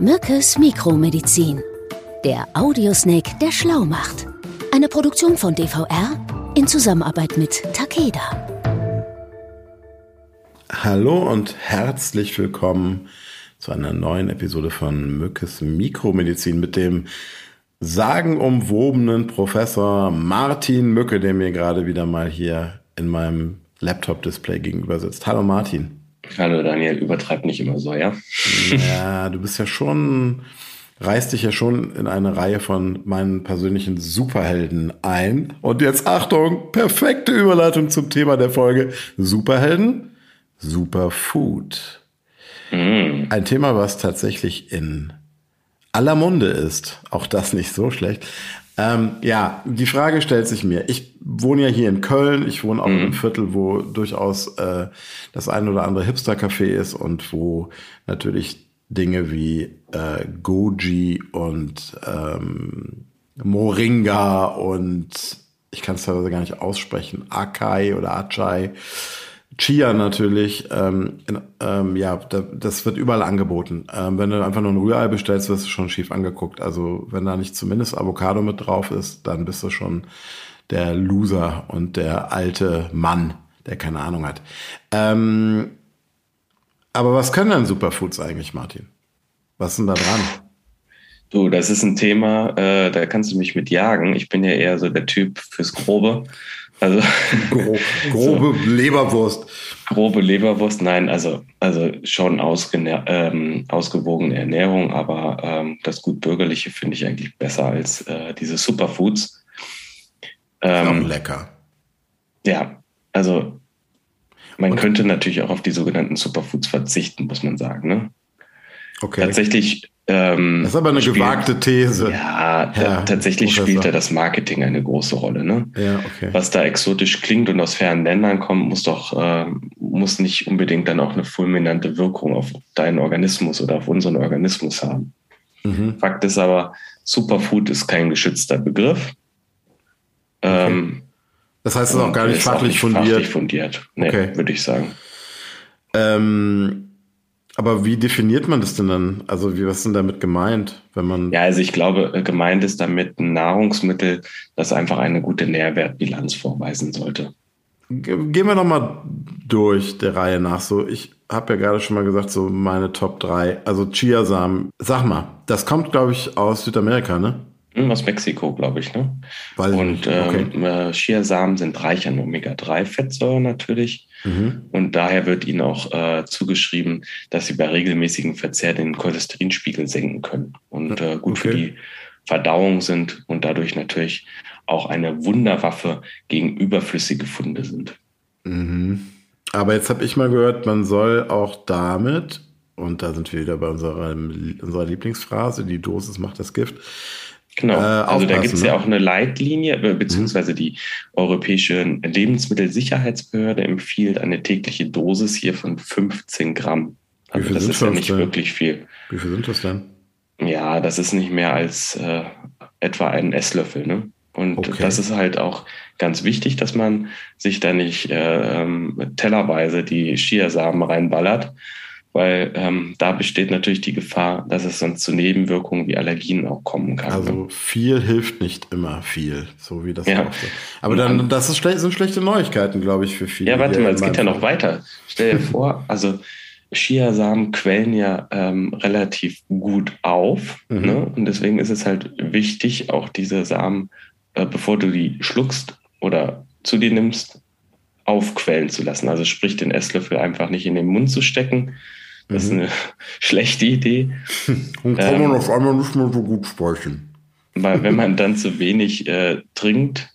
Mückes Mikromedizin. Der Audiosnake, der schlau macht. Eine Produktion von DVR in Zusammenarbeit mit Takeda. Hallo und herzlich willkommen zu einer neuen Episode von Mückes Mikromedizin mit dem sagenumwobenen Professor Martin Mücke, der mir gerade wieder mal hier in meinem Laptop-Display gegenüber sitzt. Hallo Martin. Hallo Daniel, übertreib nicht immer so, ja? Ja, du bist ja schon, reißt dich ja schon in eine Reihe von meinen persönlichen Superhelden ein. Und jetzt Achtung, perfekte Überleitung zum Thema der Folge. Superhelden, Superfood. Mm. Ein Thema, was tatsächlich in aller Munde ist. Auch das nicht so schlecht. Ähm, ja, die Frage stellt sich mir. Ich wohne ja hier in Köln. Ich wohne auch mhm. in einem Viertel, wo durchaus äh, das ein oder andere Hipster-Café ist und wo natürlich Dinge wie äh, Goji und ähm, Moringa und ich kann es teilweise gar nicht aussprechen, Akai oder Achai Chia natürlich, ähm, in, ähm, ja, da, das wird überall angeboten. Ähm, wenn du einfach nur ein Rührei bestellst, wirst du schon schief angeguckt. Also wenn da nicht zumindest Avocado mit drauf ist, dann bist du schon der Loser und der alte Mann, der keine Ahnung hat. Ähm, aber was können denn Superfoods eigentlich, Martin? Was ist denn da dran? Du, das ist ein Thema, äh, da kannst du mich mit jagen. Ich bin ja eher so der Typ fürs Grobe. Also Gro grobe so. Leberwurst. Grobe Leberwurst, nein, also, also schon ähm, ausgewogene Ernährung, aber ähm, das gut bürgerliche finde ich eigentlich besser als äh, diese Superfoods. Ähm, auch lecker. Ja, also man Und? könnte natürlich auch auf die sogenannten Superfoods verzichten, muss man sagen. Ne? Okay. Tatsächlich ähm, das ist aber eine spielt, gewagte These. Ja, ja tatsächlich Professor. spielt da das Marketing eine große Rolle. Ne? Ja, okay. Was da exotisch klingt und aus fernen Ländern kommt, muss doch äh, muss nicht unbedingt dann auch eine fulminante Wirkung auf deinen Organismus oder auf unseren Organismus haben. Mhm. Fakt ist aber, Superfood ist kein geschützter Begriff. Okay. Ähm, das heißt, es ist auch gar nicht fachlich fundiert. Fachlich fundiert, nee, okay. würde ich sagen. Ähm, aber wie definiert man das denn dann? Also wie, was ist denn damit gemeint, wenn man? Ja, also ich glaube, äh, gemeint ist damit ein Nahrungsmittel, das einfach eine gute Nährwertbilanz vorweisen sollte. Gehen wir noch mal durch der Reihe nach. So, ich habe ja gerade schon mal gesagt, so meine Top 3. Also Chiasamen. Sag mal, das kommt, glaube ich, aus Südamerika, ne? Hm, aus Mexiko, glaube ich. Ne? Weiß und okay. ähm, äh, Chiasamen sind reich an Omega-3-Fettsäuren natürlich. Mhm. Und daher wird ihnen auch äh, zugeschrieben, dass sie bei regelmäßigem Verzehr den Cholesterinspiegel senken können und äh, gut okay. für die Verdauung sind und dadurch natürlich auch eine Wunderwaffe gegen überflüssige Funde sind. Mhm. Aber jetzt habe ich mal gehört, man soll auch damit, und da sind wir wieder bei unserer, unserer Lieblingsphrase, die Dosis macht das Gift, Genau, äh, also da gibt es ne? ja auch eine Leitlinie, beziehungsweise die Europäische Lebensmittelsicherheitsbehörde empfiehlt eine tägliche Dosis hier von 15 Gramm. Also das ist ja nicht denn? wirklich viel. Wie viel sind das denn? Ja, das ist nicht mehr als äh, etwa ein Esslöffel. Ne? Und okay. das ist halt auch ganz wichtig, dass man sich da nicht äh, ähm, tellerweise die Chiasamen reinballert, weil ähm, da besteht natürlich die Gefahr, dass es sonst zu Nebenwirkungen wie Allergien auch kommen kann. Also ne? viel hilft nicht immer viel, so wie das ja. auch so. Aber dann, das ist, sind schlechte Neuigkeiten, glaube ich, für viele. Ja, warte mal, es geht ja noch weiter. Stell dir vor, also Chiasamen quellen ja ähm, relativ gut auf. Mhm. Ne? Und deswegen ist es halt wichtig, auch diese Samen, äh, bevor du die schluckst oder zu dir nimmst, aufquellen zu lassen. Also sprich, den Esslöffel einfach nicht in den Mund zu stecken, das ist mhm. eine schlechte Idee. Und kann ähm, man auf einmal nicht mehr so gut sprechen. Weil wenn man dann zu wenig äh, trinkt,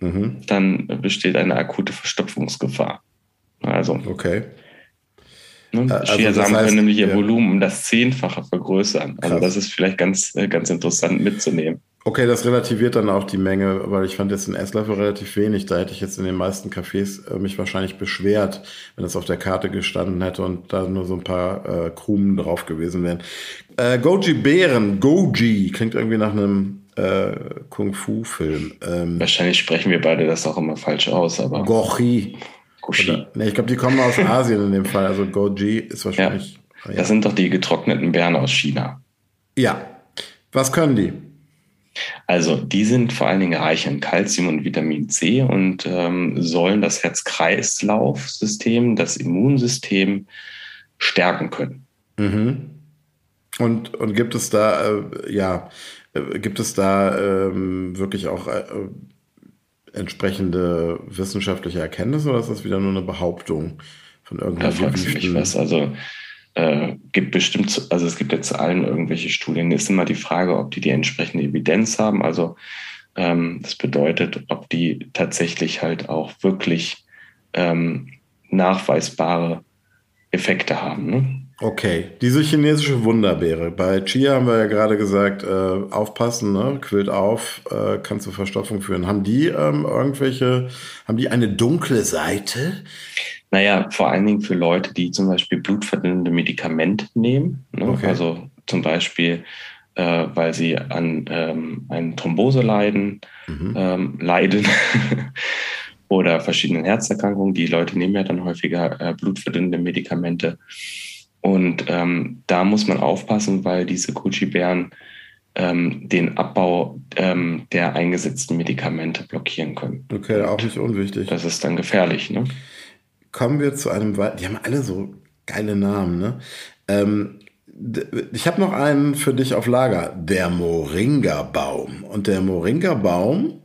mhm. dann besteht eine akute Verstopfungsgefahr. Also. Okay. Ne, äh, also Chiasamen können nämlich ihr ja. Volumen um das Zehnfache vergrößern. Also Krass. das ist vielleicht ganz, äh, ganz interessant mitzunehmen. Okay, das relativiert dann auch die Menge, weil ich fand jetzt ein Esslöffel relativ wenig. Da hätte ich jetzt in den meisten Cafés äh, mich wahrscheinlich beschwert, wenn es auf der Karte gestanden hätte und da nur so ein paar äh, Krumen drauf gewesen wären. Äh, Goji Bären, Goji, klingt irgendwie nach einem äh, Kung-Fu-Film. Ähm, wahrscheinlich sprechen wir beide das auch immer falsch aus, aber. Gochi. Goshi. ne, ich glaube, die kommen aus Asien in dem Fall. Also Goji ist wahrscheinlich. Ja, das ja. sind doch die getrockneten Beeren aus China. Ja. Was können die? Also die sind vor allen Dingen reich an Kalzium und Vitamin C und ähm, sollen das Herz-Kreislauf-System, das Immunsystem stärken können. Mhm. Und, und gibt es da, äh, ja, äh, gibt es da ähm, wirklich auch äh, entsprechende wissenschaftliche Erkenntnisse oder ist das wieder nur eine Behauptung von irgendeinem Da fragst du mich was. Also äh, gibt bestimmt, also es gibt jetzt allen irgendwelche Studien. Ist immer die Frage, ob die die entsprechende Evidenz haben. Also ähm, das bedeutet, ob die tatsächlich halt auch wirklich ähm, nachweisbare Effekte haben. Ne? Okay, diese chinesische Wunderbeere. Bei Chia haben wir ja gerade gesagt, äh, aufpassen, ne? quillt auf, äh, kann zu Verstopfung führen. Haben die ähm, irgendwelche, haben die eine dunkle Seite? Naja, vor allen Dingen für Leute, die zum Beispiel blutverdünnende Medikamente nehmen. Ne? Okay. Also zum Beispiel, äh, weil sie an ähm, eine Thrombose leiden, Mhm. ähm, leiden oder verschiedenen Herzerkrankungen. Die Leute nehmen ja dann häufiger äh, blutverdünnende Medikamente. Und ähm, da muss man aufpassen, weil diese Gucci-Bären ähm, den Abbau ähm, der eingesetzten Medikamente blockieren können. Okay, auch nicht unwichtig. Das ist dann gefährlich. Ne? Kommen wir zu einem, wei- die haben alle so geile Namen, ne? Ähm, ich habe noch einen für dich auf Lager, der Moringa-Baum. Und der Moringa-Baum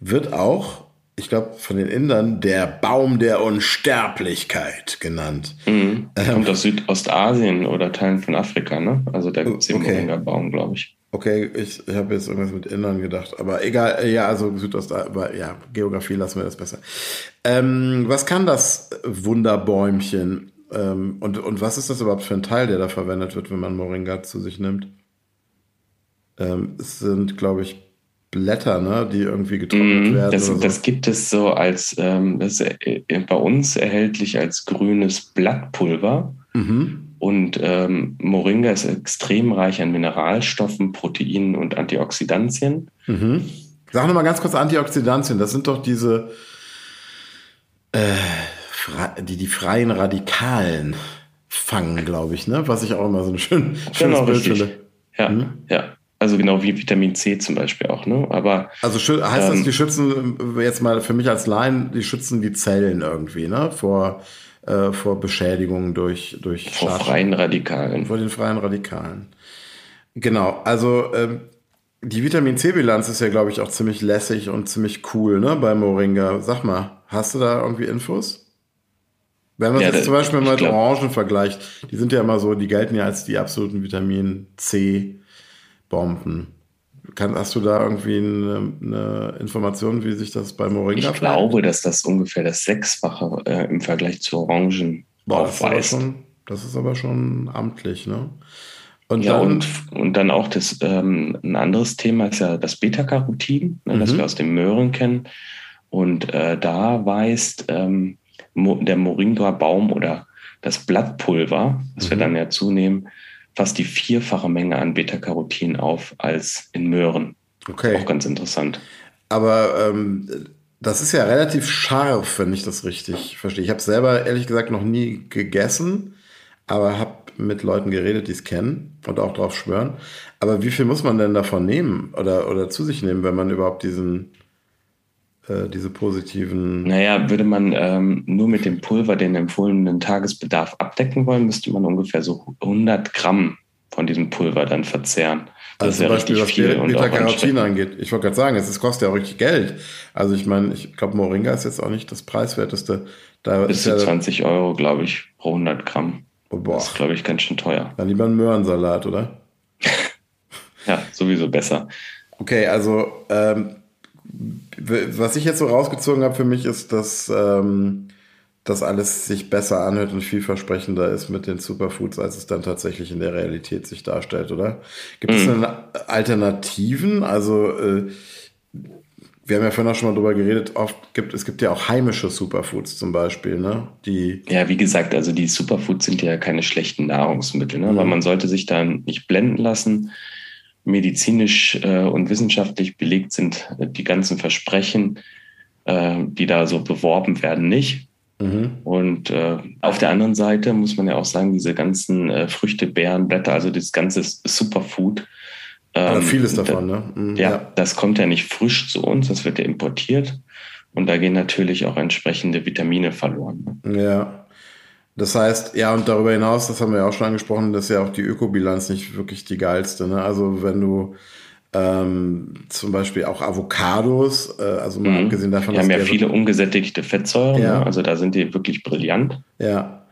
wird auch, ich glaube, von den Indern der Baum der Unsterblichkeit genannt. Mhm. Kommt aus Südostasien oder Teilen von Afrika, ne? Also da gibt es den Okay. Moringa-Baum, glaube ich. Okay, ich, ich habe jetzt irgendwas mit Indern gedacht, aber egal, äh, ja, also Südost, aber ja, Geografie lassen wir das besser. Ähm, was kann das Wunderbäumchen? Ähm, und, und was ist das überhaupt für ein Teil, der da verwendet wird, wenn man Moringa zu sich nimmt? Ähm, es sind, glaube ich, Blätter, ne, die irgendwie getrocknet Mhm. werden. Das, so. das gibt es so als, ähm, das ist äh, bei uns erhältlich als grünes Blattpulver. mhm. Und ähm, Moringa ist extrem reich an Mineralstoffen, Proteinen und Antioxidantien. Mhm. Sag noch mal ganz kurz Antioxidantien. Das sind doch diese, äh, die die freien Radikalen fangen, glaube ich, ne? Was ich auch immer so ein schön, schönes Genau, Bild richtig. finde. Ja, Mhm. ja. Also genau wie Vitamin C zum Beispiel auch, ne? Aber Also heißt das, Ähm, die schützen jetzt mal für mich als Laien, die schützen die Zellen irgendwie, ne? Vor, äh, vor Beschädigungen durch durch vor Schad- freien Radikalen. vor den freien Radikalen. Genau, also ähm, die Vitamin C-Bilanz ist ja, glaube ich, auch ziemlich lässig und ziemlich cool, ne? Bei Moringa. Sag mal, hast du da irgendwie Infos? Wenn man Ja, es jetzt da- zum Beispiel mal mit glaub- Orangen vergleicht, die sind ja immer so, die gelten ja als die absoluten Vitamin C-Bomben. Kann, hast du da irgendwie eine, eine Information, wie sich das bei Moringa Ich glaube, dass das ungefähr das Sechsfache äh, im Vergleich zu Orangen Boah, das, ist aber aufweist. schon, das ist aber schon amtlich, ne? Und Ja, dann, und, und dann auch das, ähm, ein anderes Thema ist ja das Beta-Carotin, ne, das Mhm. wir aus den Möhren kennen. Und äh, da weist ähm, der Moringa-Baum oder das Blattpulver, das wir Mhm. dann ja zunehmen, fast die vierfache Menge an Beta-Carotin auf als in Möhren. okay. Auch ganz interessant. Aber ähm, das ist ja relativ scharf, wenn ich das richtig verstehe. Ich habe selber ehrlich gesagt noch nie gegessen, aber habe mit Leuten geredet, die es kennen und auch drauf schwören. Aber wie viel muss man denn davon nehmen oder, oder zu sich nehmen, wenn man überhaupt diesen, äh, diese positiven. Naja, würde man ähm, nur mit dem Pulver den empfohlenen Tagesbedarf abdecken wollen, müsste man ungefähr so 100 Gramm von diesem Pulver dann verzehren. Das Also zum Beispiel, was Beta-Carotin angeht. Ich wollte gerade sagen, es ist- kostet ja auch richtig Geld. Also ich meine, ich glaube, Moringa ist jetzt auch nicht das preiswerteste. Da Bis ist zu ja, 20 Euro, glaube ich, pro 100 Gramm. oh, boah, Das ist, glaube ich, ganz schön teuer. dann lieber ein Möhrensalat, oder? Ja, sowieso besser. Okay, also ähm, was ich jetzt so rausgezogen habe für mich ist, dass ähm, das alles sich besser anhört und vielversprechender ist mit den Superfoods, als es dann tatsächlich in der Realität sich darstellt, oder? Gibt es Mhm. denn Alternativen? Also äh, wir haben ja vorhin auch schon mal drüber geredet, oft gibt es gibt ja auch heimische Superfoods zum Beispiel, ne? Die Ja, wie gesagt, also die Superfoods sind ja keine schlechten Nahrungsmittel, ne? Mhm. aber man sollte sich da nicht blenden lassen. Medizinisch äh, und wissenschaftlich belegt sind äh, die ganzen Versprechen, äh, die da so beworben werden, nicht. Mhm. Und äh, auf der anderen Seite muss man ja auch sagen, diese ganzen äh, Früchte, Beeren, Blätter, also das ganze Superfood. Ähm, vieles davon, da, ne? Mhm, ja, ja, das kommt ja nicht frisch zu uns, das wird ja importiert. Und da gehen natürlich auch entsprechende Vitamine verloren. Ne? Ja. Das heißt, ja, und darüber hinaus, das haben wir ja auch schon angesprochen, dass ja auch die Ökobilanz nicht wirklich die geilste. Ne? Also wenn du ähm, zum Beispiel auch Avocados, äh, also mal mhm. abgesehen davon, die haben ja viele ungesättigte Fettsäuren, ja. ne? also da sind die wirklich brillant. Ja.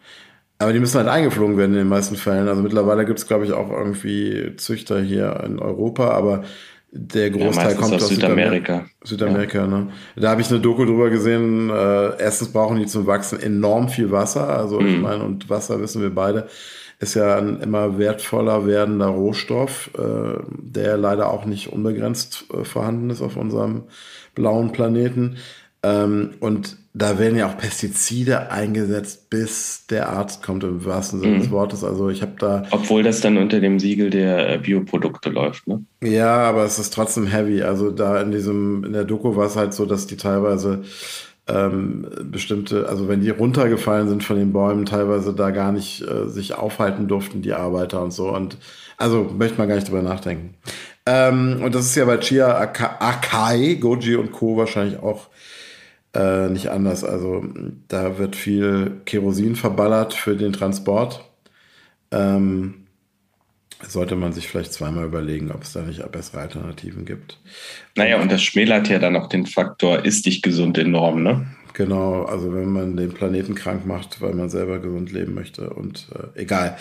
Aber die müssen halt eingeflogen werden in den meisten Fällen. Also mittlerweile gibt es, glaube ich, auch irgendwie Züchter hier in Europa, aber der Großteil ja, kommt aus Südamerika. Südamerika, ja. ne? Da habe ich eine Doku drüber gesehen. Äh, erstens brauchen die zum Wachsen enorm viel Wasser. Also mhm. ich meine, und Wasser wissen wir beide, ist ja ein immer wertvoller werdender Rohstoff, äh, der leider auch nicht unbegrenzt äh, vorhanden ist auf unserem blauen Planeten. Ähm, und da werden ja auch Pestizide eingesetzt, bis der Arzt kommt, im wahrsten Sinne mhm. des Wortes. Also ich habe da. Obwohl das dann unter dem Siegel der äh, Bioprodukte läuft, ne? Ja, aber es ist trotzdem heavy. Also da in diesem, in der Doku war es halt so, dass die teilweise ähm, bestimmte, also wenn die runtergefallen sind von den Bäumen, teilweise da gar nicht äh, sich aufhalten durften, die Arbeiter und so. Und also möchte man gar nicht drüber nachdenken. Ähm, und das ist ja bei Chia Akai, Goji und Co. wahrscheinlich auch äh, nicht anders. Also da wird viel Kerosin verballert für den Transport. Ähm, sollte man sich vielleicht zweimal überlegen, ob es da nicht bessere Alternativen gibt. Naja, und das schmälert ja dann auch den Faktor, ist dich gesund enorm, ne? Genau, also wenn man den Planeten krank macht, weil man selber gesund leben möchte und äh, egal.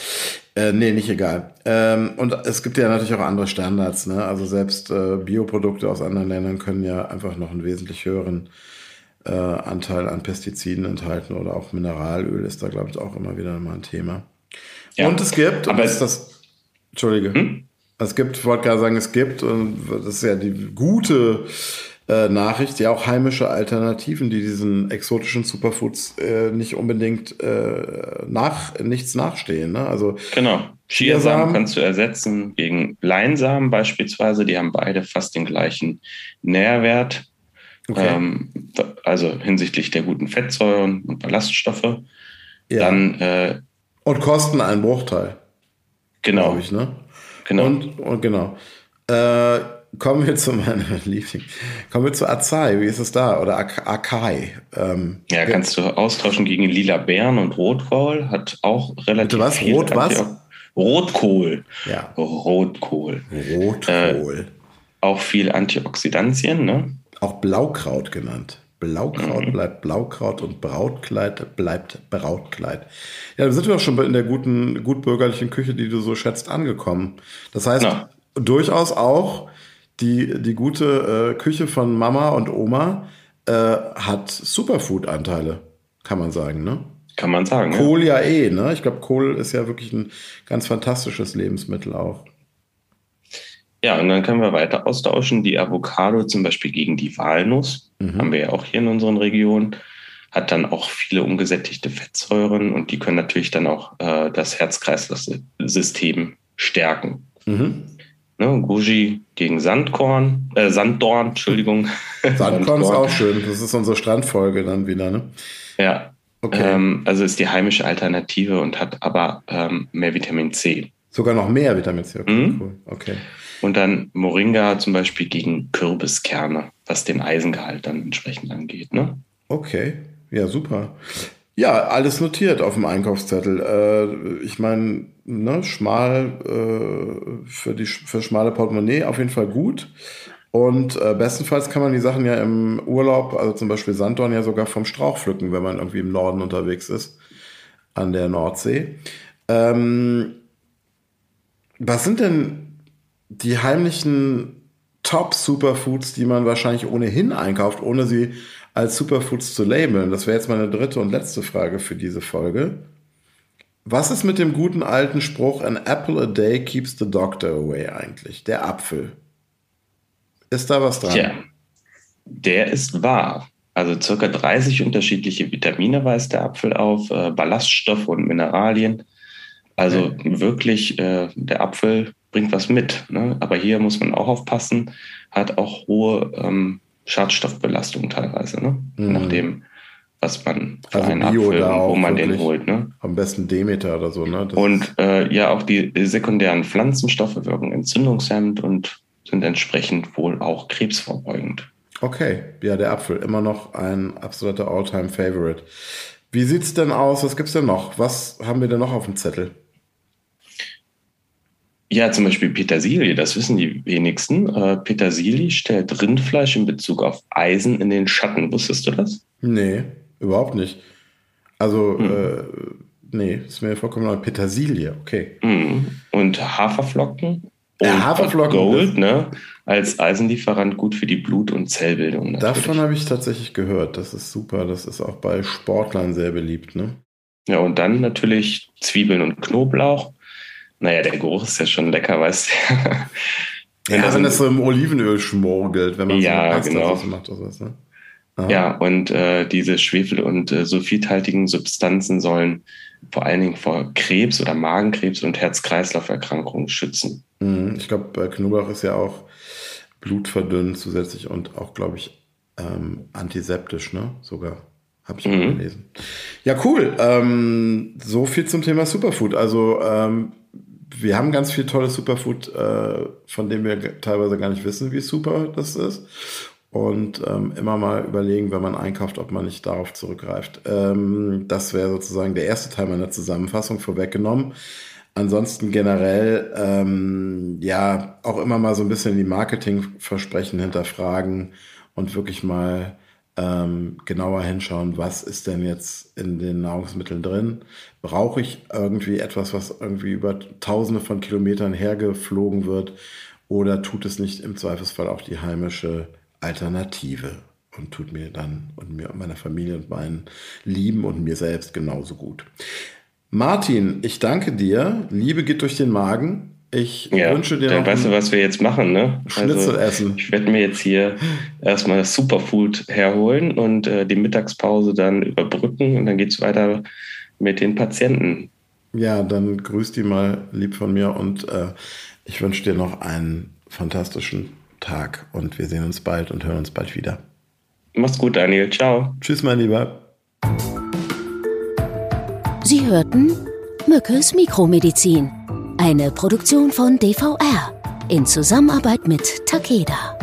Äh, nee, nicht egal. Ähm, und es gibt ja natürlich auch andere Standards, ne? Also selbst äh, Bioprodukte aus anderen Ländern können ja einfach noch einen wesentlich höheren äh, Anteil an Pestiziden enthalten oder auch Mineralöl ist da, glaube ich, auch immer wieder mal ein Thema. Ja, und es gibt, aber ist das, Entschuldige, hm? es gibt, ich wollte gerade sagen, es gibt, und das ist ja die gute äh, Nachricht, ja auch heimische Alternativen, die diesen exotischen Superfoods äh, nicht unbedingt äh, nach, nichts nachstehen. Ne? Also genau. Chiasamen kannst du ersetzen gegen Leinsamen beispielsweise. Die haben beide fast den gleichen Nährwert. Okay. Ähm, also hinsichtlich der guten Fettsäuren und Ballaststoffe. Ja. Dann, äh, und kosten einen Bruchteil. Genau. Ich, ne? Genau. Und, und genau. Äh, kommen wir zu meiner Liebling. Kommen wir zu Azai. Wie ist es da? Oder Akai? Ähm, ja, kannst du austauschen gegen lila Beeren und Rotkohl. Hat auch relativ was? Viel Rot was? Rotkohl. Ja. Rotkohl. Rotkohl. Äh, auch viel Antioxidantien, ne? Auch Blaukraut genannt. Blaukraut mhm. bleibt Blaukraut und Brautkleid bleibt Brautkleid. Ja, dann sind wir auch schon in der guten, gutbürgerlichen Küche, die du so schätzt, angekommen. Das heißt, ja. durchaus auch die, die gute äh, Küche von Mama und Oma äh, hat Superfood-Anteile, kann man sagen, ne? Kann man sagen. Kohl ja, ja eh, ne? Ich glaube, Kohl ist ja wirklich ein ganz fantastisches Lebensmittel auch. Ja, und dann können wir weiter austauschen. Die Avocado zum Beispiel gegen die Walnuss, mhm. haben wir ja auch hier in unseren Regionen, hat dann auch viele ungesättigte Fettsäuren und die können natürlich dann auch äh, das Herz-Kreislauf-System stärken. Mhm. Ne, Guji gegen Sandkorn, äh, Sanddorn, Entschuldigung. Sandkorn ist auch schön. Das ist unsere Strandfolge dann wieder, ne? Ja. Okay. Ähm, also ist die heimische Alternative und hat aber ähm, mehr Vitamin C. Sogar noch mehr Vitamin C. Okay, mhm. cool. okay. Und dann Moringa zum Beispiel gegen Kürbiskerne, was den Eisengehalt dann entsprechend angeht. Ne? Okay, ja, super. Ja, alles notiert auf dem Einkaufszettel. Äh, ich meine, ne, schmal äh, für die für schmale Portemonnaie auf jeden Fall gut. Und äh, bestenfalls kann man die Sachen ja im Urlaub, also zum Beispiel Sanddorn, ja sogar vom Strauch pflücken, wenn man irgendwie im Norden unterwegs ist, an der Nordsee. Ähm, was sind denn die heimlichen Top-Superfoods, die man wahrscheinlich ohnehin einkauft, ohne sie als Superfoods zu labeln? Das wäre jetzt meine dritte und letzte Frage für diese Folge. Was ist mit dem guten alten Spruch, an apple a day keeps the doctor away eigentlich? Der Apfel. Ist da was dran? Tja, der ist wahr. Also circa 30 unterschiedliche Vitamine weist der Apfel auf, äh, Ballaststoffe und Mineralien. Also wirklich, äh, der Apfel bringt was mit. Ne? Aber hier muss man auch aufpassen, hat auch hohe ähm, Schadstoffbelastung teilweise, ne? Mhm. nachdem was man für also einen Apfel und wo man den holt. Ne? Am besten Demeter oder so. Ne? Das und äh, ja, auch die sekundären Pflanzenstoffe wirken entzündungshemmend und sind entsprechend wohl auch krebsvorbeugend. Okay, ja, der Apfel, immer noch ein absoluter All-Time-Favorite. Wie sieht es denn aus? Was gibt es denn noch? Was haben wir denn noch auf dem Zettel? Ja, zum Beispiel Petersilie, das wissen die wenigsten. Äh, Petersilie stellt Rindfleisch in Bezug auf Eisen in den Schatten. Wusstest du das? Nee, überhaupt nicht. Also, hm. äh, nee, ist mir vollkommen neu. Petersilie, okay. Hm. Und Haferflocken ja, Haferflocken. Gold, ne? Als Eisenlieferant gut für die Blut- und Zellbildung. Natürlich. Davon habe ich tatsächlich gehört. Das ist super. Das ist auch bei Sportlern sehr beliebt, ne? Ja, und dann natürlich Zwiebeln und Knoblauch. Naja, der Geruch ist ja schon lecker, weißt du. wenn ja, das wenn das so im Olivenöl schmorgelt, wenn man ja, so genau. macht oder was, ne? Ja, und äh, diese Schwefel- und äh, sulfidhaltigen Substanzen sollen vor allen Dingen vor Krebs oder Magenkrebs und Herz-Kreislauf-Erkrankungen schützen. Mhm. Ich glaube, Knoblauch ist ja auch blutverdünnend zusätzlich und auch, glaube ich, ähm, antiseptisch, ne? Sogar. Habe ich mhm. mal gelesen. Ja, cool. Ähm, so viel zum Thema Superfood. Also, ähm, wir haben ganz viel tolles Superfood, äh, von dem wir teilweise gar nicht wissen, wie super das ist und ähm, immer mal überlegen, wenn man einkauft, ob man nicht darauf zurückgreift. Ähm, das wäre sozusagen der erste Teil meiner Zusammenfassung vorweggenommen. Ansonsten generell, ähm, ja, auch immer mal so ein bisschen die Marketingversprechen hinterfragen und wirklich mal ähm, genauer hinschauen, was ist denn jetzt in den Nahrungsmitteln drin? Brauche ich irgendwie etwas, was irgendwie über tausende von Kilometern hergeflogen wird? Oder tut es nicht im Zweifelsfall auch die heimische Alternative und tut mir dann und mir und meiner Familie und meinen Lieben und mir selbst genauso gut. Martin, ich danke dir. Liebe geht durch den Magen. Ich ja, wünsche dir dann weißt du, was wir jetzt machen, ne? Schnitzel also, essen. Ich werde mir jetzt hier erstmal das Superfood herholen und äh, die Mittagspause dann überbrücken und dann geht es weiter mit den Patienten. Ja, dann grüß die mal lieb von mir und äh, ich wünsche dir noch einen fantastischen Tag und wir sehen uns bald und hören uns bald wieder. Mach's gut, Daniel. Ciao. Tschüss, mein Lieber. Sie hörten Mückes Mikromedizin, eine Produktion von DVR in Zusammenarbeit mit Takeda.